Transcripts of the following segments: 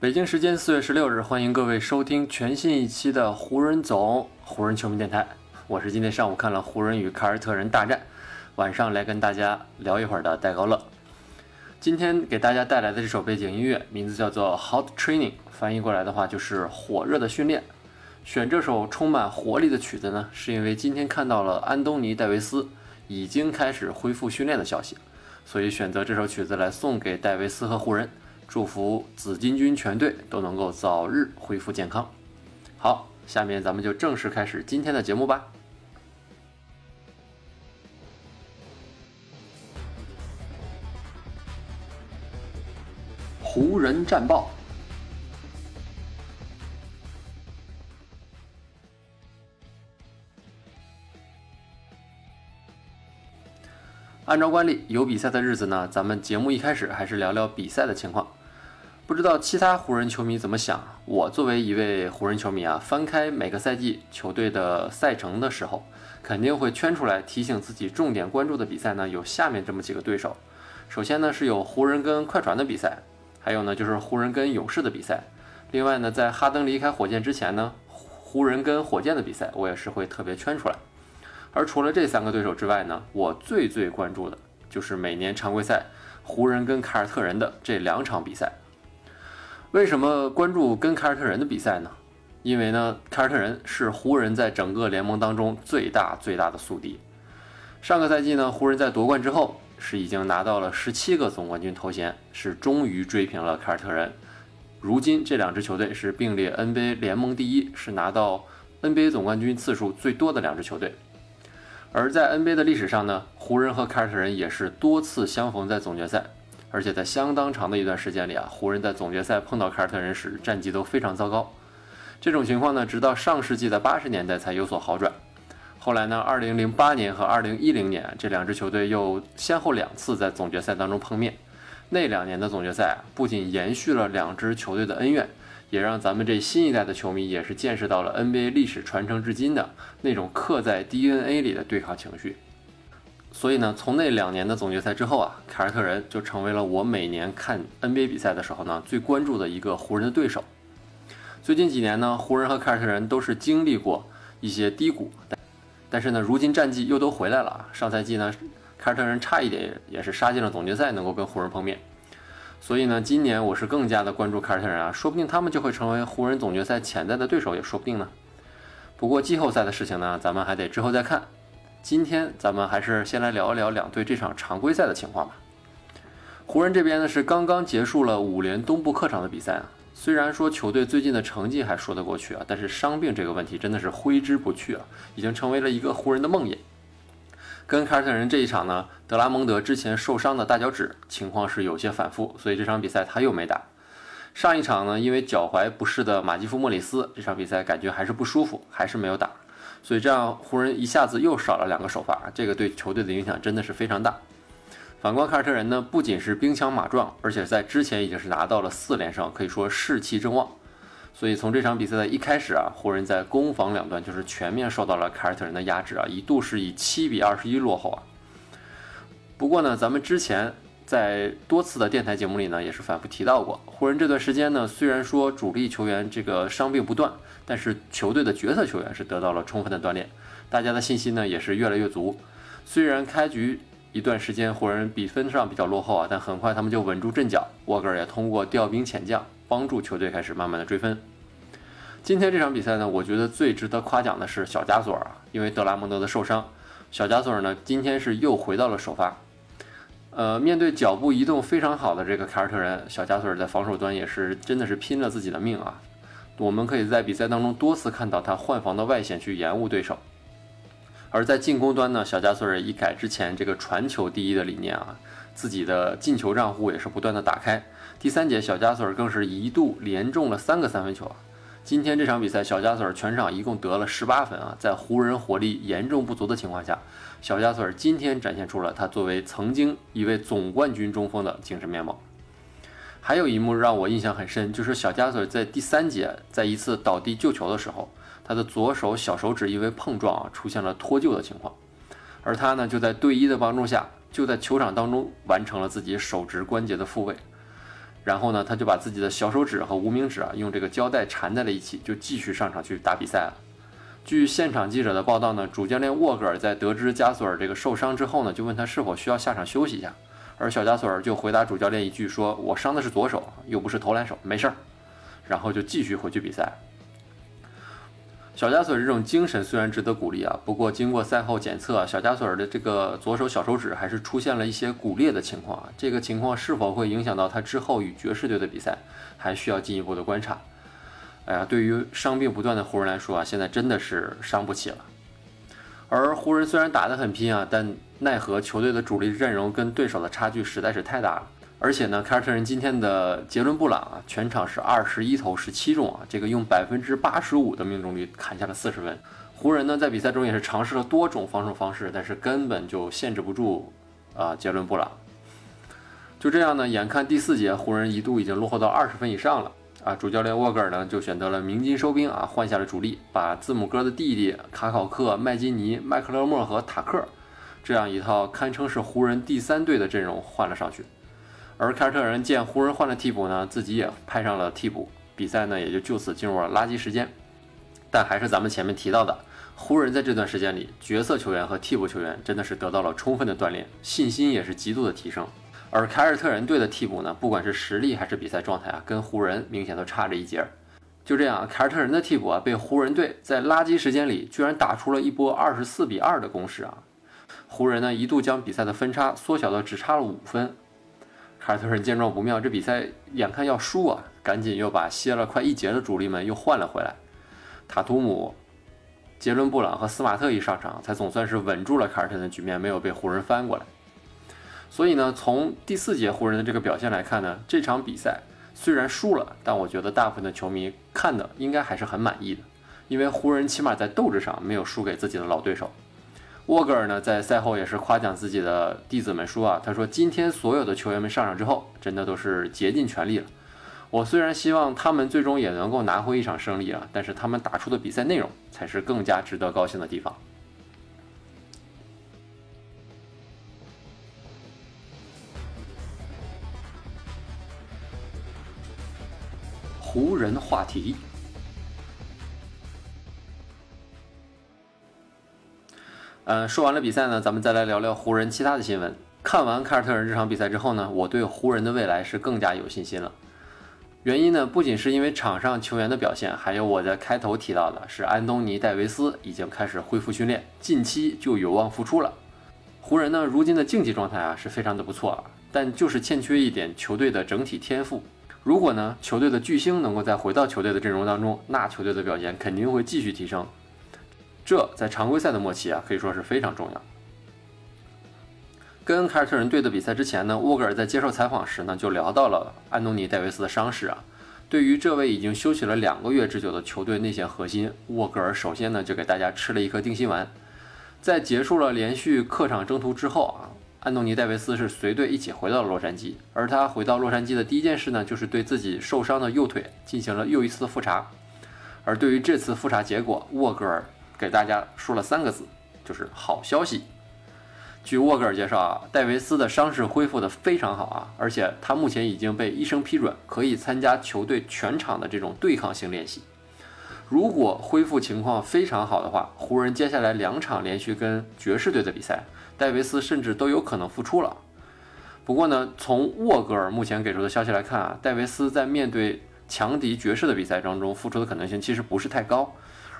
北京时间四月十六日，欢迎各位收听全新一期的湖人总湖人球迷电台。我是今天上午看了湖人与凯尔特人大战，晚上来跟大家聊一会儿的戴高乐。今天给大家带来的这首背景音乐名字叫做《Hot Training》，翻译过来的话就是火热的训练。选这首充满活力的曲子呢，是因为今天看到了安东尼戴维斯已经开始恢复训练的消息，所以选择这首曲子来送给戴维斯和湖人。祝福紫金军全队都能够早日恢复健康。好，下面咱们就正式开始今天的节目吧。湖人战报。按照惯例，有比赛的日子呢，咱们节目一开始还是聊聊比赛的情况。不知道其他湖人球迷怎么想？我作为一位湖人球迷啊，翻开每个赛季球队的赛程的时候，肯定会圈出来提醒自己重点关注的比赛呢。有下面这么几个对手。首先呢是有湖人跟快船的比赛，还有呢就是湖人跟勇士的比赛。另外呢，在哈登离开火箭之前呢，湖人跟火箭的比赛我也是会特别圈出来。而除了这三个对手之外呢，我最最关注的就是每年常规赛湖人跟凯尔特人的这两场比赛。为什么关注跟凯尔特人的比赛呢？因为呢，凯尔特人是湖人在整个联盟当中最大最大的宿敌。上个赛季呢，湖人在夺冠之后是已经拿到了十七个总冠军头衔，是终于追平了凯尔特人。如今这两支球队是并列 NBA 联盟第一，是拿到 NBA 总冠军次数最多的两支球队。而在 NBA 的历史上呢，湖人和凯尔特人也是多次相逢在总决赛。而且在相当长的一段时间里啊，湖人在总决赛碰到凯尔特人时，战绩都非常糟糕。这种情况呢，直到上世纪的八十年代才有所好转。后来呢，二零零八年和二零一零年这两支球队又先后两次在总决赛当中碰面。那两年的总决赛啊，不仅延续了两支球队的恩怨，也让咱们这新一代的球迷也是见识到了 NBA 历史传承至今的那种刻在 DNA 里的对抗情绪。所以呢，从那两年的总决赛之后啊，凯尔特人就成为了我每年看 NBA 比赛的时候呢最关注的一个湖人的对手。最近几年呢，湖人和凯尔特人都是经历过一些低谷，但但是呢，如今战绩又都回来了。上赛季呢，凯尔特人差一点也是杀进了总决赛，能够跟湖人碰面。所以呢，今年我是更加的关注凯尔特人啊，说不定他们就会成为湖人总决赛潜在的对手，也说不定呢。不过季后赛的事情呢，咱们还得之后再看。今天咱们还是先来聊一聊两队这场常规赛的情况吧。湖人这边呢是刚刚结束了五连东部客场的比赛啊，虽然说球队最近的成绩还说得过去啊，但是伤病这个问题真的是挥之不去啊，已经成为了一个湖人的梦魇。跟凯尔特人这一场呢，德拉蒙德之前受伤的大脚趾情况是有些反复，所以这场比赛他又没打。上一场呢，因为脚踝不适的马基夫莫里斯这场比赛感觉还是不舒服，还是没有打。所以这样，湖人一下子又少了两个首发，这个对球队的影响真的是非常大。反观凯尔特人呢，不仅是兵强马壮，而且在之前已经是拿到了四连胜，可以说士气正旺。所以从这场比赛的一开始啊，湖人在攻防两端就是全面受到了凯尔特人的压制啊，一度是以七比二十一落后啊。不过呢，咱们之前。在多次的电台节目里呢，也是反复提到过，湖人这段时间呢，虽然说主力球员这个伤病不断，但是球队的角色球员是得到了充分的锻炼，大家的信心呢也是越来越足。虽然开局一段时间湖人比分上比较落后啊，但很快他们就稳住阵脚，沃格尔也通过调兵遣将，帮助球队开始慢慢的追分。今天这场比赛呢，我觉得最值得夸奖的是小加索尔啊，因为德拉蒙德的受伤，小加索尔呢今天是又回到了首发。呃，面对脚步移动非常好的这个凯尔特人，小加索尔在防守端也是真的是拼了自己的命啊！我们可以在比赛当中多次看到他换防的外线去延误对手。而在进攻端呢，小加索尔一改之前这个传球第一的理念啊，自己的进球账户也是不断的打开。第三节，小加索尔更是一度连中了三个三分球啊！今天这场比赛，小加索尔全场一共得了十八分啊，在湖人火力严重不足的情况下，小加索尔今天展现出了他作为曾经一位总冠军中锋的精神面貌。还有一幕让我印象很深，就是小加索尔在第三节在一次倒地救球的时候，他的左手小手指因为碰撞啊出现了脱臼的情况，而他呢就在队医的帮助下，就在球场当中完成了自己手指关节的复位。然后呢，他就把自己的小手指和无名指啊，用这个胶带缠在了一起，就继续上场去打比赛了。据现场记者的报道呢，主教练沃格尔在得知加索尔这个受伤之后呢，就问他是否需要下场休息一下，而小加索尔就回答主教练一句说：“我伤的是左手，又不是投篮手，没事儿。”然后就继续回去比赛。小加索尔这种精神虽然值得鼓励啊，不过经过赛后检测，小加索尔的这个左手小手指还是出现了一些骨裂的情况啊。这个情况是否会影响到他之后与爵士队的比赛，还需要进一步的观察。哎呀，对于伤病不断的湖人来说啊，现在真的是伤不起了。而湖人虽然打得很拼啊，但奈何球队的主力阵容跟对手的差距实在是太大了。而且呢，凯尔特人今天的杰伦布朗啊，全场是二十一投十七中啊，这个用百分之八十五的命中率砍下了四十分。湖人呢在比赛中也是尝试了多种防守方式，但是根本就限制不住啊杰伦布朗。就这样呢，眼看第四节湖人一度已经落后到二十分以上了啊，主教练沃格尔呢就选择了鸣金收兵啊，换下了主力，把字母哥的弟弟卡考克、麦金尼、麦克勒莫和塔克这样一套堪称是湖人第三队的阵容换了上去。而凯尔特人见湖人换了替补呢，自己也派上了替补，比赛呢也就就此进入了垃圾时间。但还是咱们前面提到的，湖人在这段时间里，角色球员和替补球员真的是得到了充分的锻炼，信心也是极度的提升。而凯尔特人队的替补呢，不管是实力还是比赛状态啊，跟湖人明显都差着一截。就这样，凯尔特人的替补啊，被湖人队在垃圾时间里居然打出了一波二十四比二的攻势啊！湖人呢一度将比赛的分差缩小到只差了五分。凯尔特人见状不妙，这比赛眼看要输啊，赶紧又把歇了快一节的主力们又换了回来。塔图姆、杰伦布朗和斯马特一上场，才总算是稳住了凯尔特人的局面，没有被湖人翻过来。所以呢，从第四节湖人的这个表现来看呢，这场比赛虽然输了，但我觉得大部分的球迷看的应该还是很满意的，因为湖人起码在斗志上没有输给自己的老对手。沃格尔呢，在赛后也是夸奖自己的弟子们说啊，他说今天所有的球员们上场之后，真的都是竭尽全力了。我虽然希望他们最终也能够拿回一场胜利啊，但是他们打出的比赛内容才是更加值得高兴的地方。湖人话题。嗯，说完了比赛呢，咱们再来聊聊湖人其他的新闻。看完凯尔特人这场比赛之后呢，我对湖人的未来是更加有信心了。原因呢，不仅是因为场上球员的表现，还有我在开头提到的是安东尼戴维斯已经开始恢复训练，近期就有望复出了。湖人呢，如今的竞技状态啊是非常的不错啊，但就是欠缺一点球队的整体天赋。如果呢，球队的巨星能够再回到球队的阵容当中，那球队的表现肯定会继续提升。这在常规赛的末期啊，可以说是非常重要。跟凯尔特人队的比赛之前呢，沃格尔在接受采访时呢，就聊到了安东尼戴维斯的伤势啊。对于这位已经休息了两个月之久的球队内线核心，沃格尔首先呢，就给大家吃了一颗定心丸。在结束了连续客场征途之后啊，安东尼戴维斯是随队一起回到了洛杉矶。而他回到洛杉矶的第一件事呢，就是对自己受伤的右腿进行了又一次复查。而对于这次复查结果，沃格尔。给大家说了三个字，就是好消息。据沃格尔介绍啊，戴维斯的伤势恢复的非常好啊，而且他目前已经被医生批准可以参加球队全场的这种对抗性练习。如果恢复情况非常好的话，湖人接下来两场连续跟爵士队的比赛，戴维斯甚至都有可能复出了。不过呢，从沃格尔目前给出的消息来看啊，戴维斯在面对强敌爵士的比赛当中复出的可能性其实不是太高。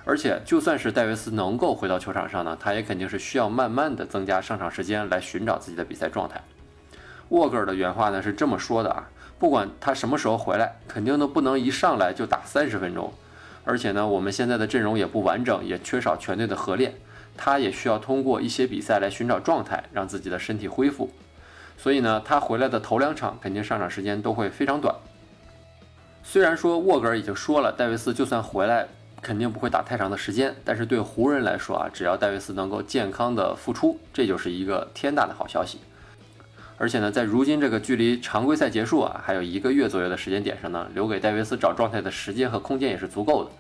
而且，就算是戴维斯能够回到球场上呢，他也肯定是需要慢慢的增加上场时间来寻找自己的比赛状态。沃格尔的原话呢是这么说的啊，不管他什么时候回来，肯定都不能一上来就打三十分钟。而且呢，我们现在的阵容也不完整，也缺少全队的合练，他也需要通过一些比赛来寻找状态，让自己的身体恢复。所以呢，他回来的头两场肯定上场时间都会非常短。虽然说沃格尔已经说了，戴维斯就算回来，肯定不会打太长的时间，但是对湖人来说啊，只要戴维斯能够健康的复出，这就是一个天大的好消息。而且呢，在如今这个距离常规赛结束啊，还有一个月左右的时间点上呢，留给戴维斯找状态的时间和空间也是足够的。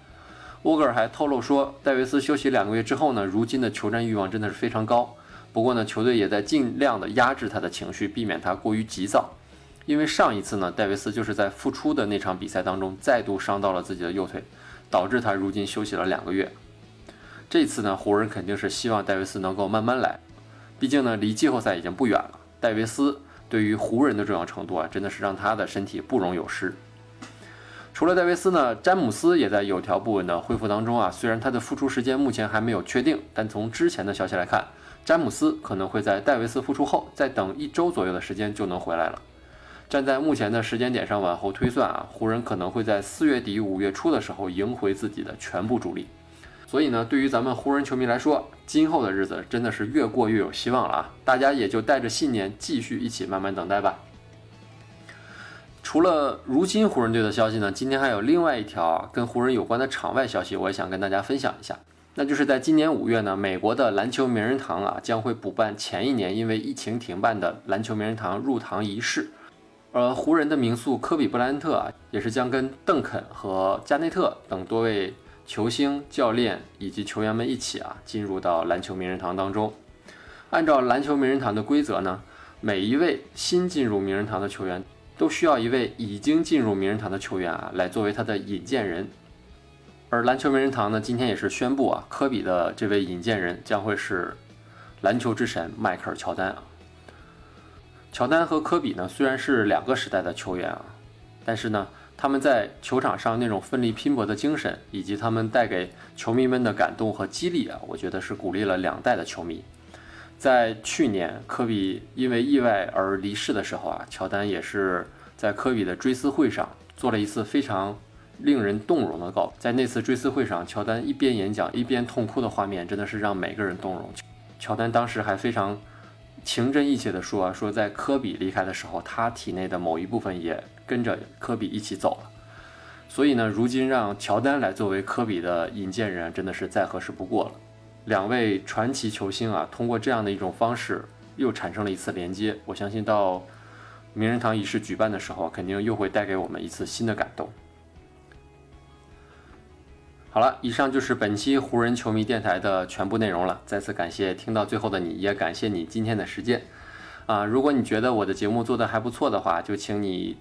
沃格尔还透露说，戴维斯休息两个月之后呢，如今的求战欲望真的是非常高。不过呢，球队也在尽量的压制他的情绪，避免他过于急躁。因为上一次呢，戴维斯就是在复出的那场比赛当中再度伤到了自己的右腿，导致他如今休息了两个月。这次呢，湖人肯定是希望戴维斯能够慢慢来，毕竟呢，离季后赛已经不远了。戴维斯对于湖人的重要程度啊，真的是让他的身体不容有失。除了戴维斯呢，詹姆斯也在有条不紊的恢复当中啊。虽然他的复出时间目前还没有确定，但从之前的消息来看，詹姆斯可能会在戴维斯复出后再等一周左右的时间就能回来了。站在目前的时间点上往后推算啊，湖人可能会在四月底五月初的时候赢回自己的全部主力。所以呢，对于咱们湖人球迷来说，今后的日子真的是越过越有希望了啊！大家也就带着信念继续一起慢慢等待吧。除了如今湖人队的消息呢，今天还有另外一条跟湖人有关的场外消息，我也想跟大家分享一下。那就是在今年五月呢，美国的篮球名人堂啊将会补办前一年因为疫情停办的篮球名人堂入堂仪式。而湖人的名宿科比布莱恩特啊，也是将跟邓肯和加内特等多位。球星、教练以及球员们一起啊，进入到篮球名人堂当中。按照篮球名人堂的规则呢，每一位新进入名人堂的球员都需要一位已经进入名人堂的球员啊，来作为他的引荐人。而篮球名人堂呢，今天也是宣布啊，科比的这位引荐人将会是篮球之神迈克尔·乔丹啊。乔丹和科比呢，虽然是两个时代的球员啊，但是呢。他们在球场上那种奋力拼搏的精神，以及他们带给球迷们的感动和激励啊，我觉得是鼓励了两代的球迷。在去年科比因为意外而离世的时候啊，乔丹也是在科比的追思会上做了一次非常令人动容的告。在那次追思会上，乔丹一边演讲一边痛哭的画面，真的是让每个人动容。乔丹当时还非常情真意切地说啊：“说在科比离开的时候，他体内的某一部分也。”跟着科比一起走了，所以呢，如今让乔丹来作为科比的引荐人，真的是再合适不过了。两位传奇球星啊，通过这样的一种方式，又产生了一次连接。我相信到名人堂仪式举办的时候，肯定又会带给我们一次新的感动。好了，以上就是本期湖人球迷电台的全部内容了。再次感谢听到最后的你，也感谢你今天的时间啊！如果你觉得我的节目做得还不错的话，就请你。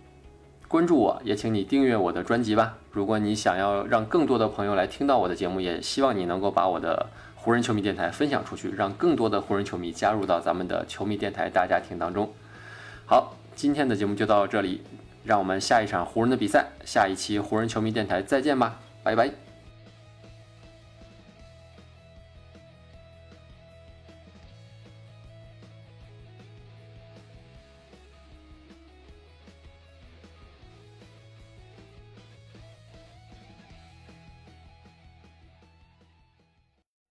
关注我，也请你订阅我的专辑吧。如果你想要让更多的朋友来听到我的节目，也希望你能够把我的湖人球迷电台分享出去，让更多的湖人球迷加入到咱们的球迷电台大家庭当中。好，今天的节目就到这里，让我们下一场湖人的比赛，下一期湖人球迷电台再见吧，拜拜。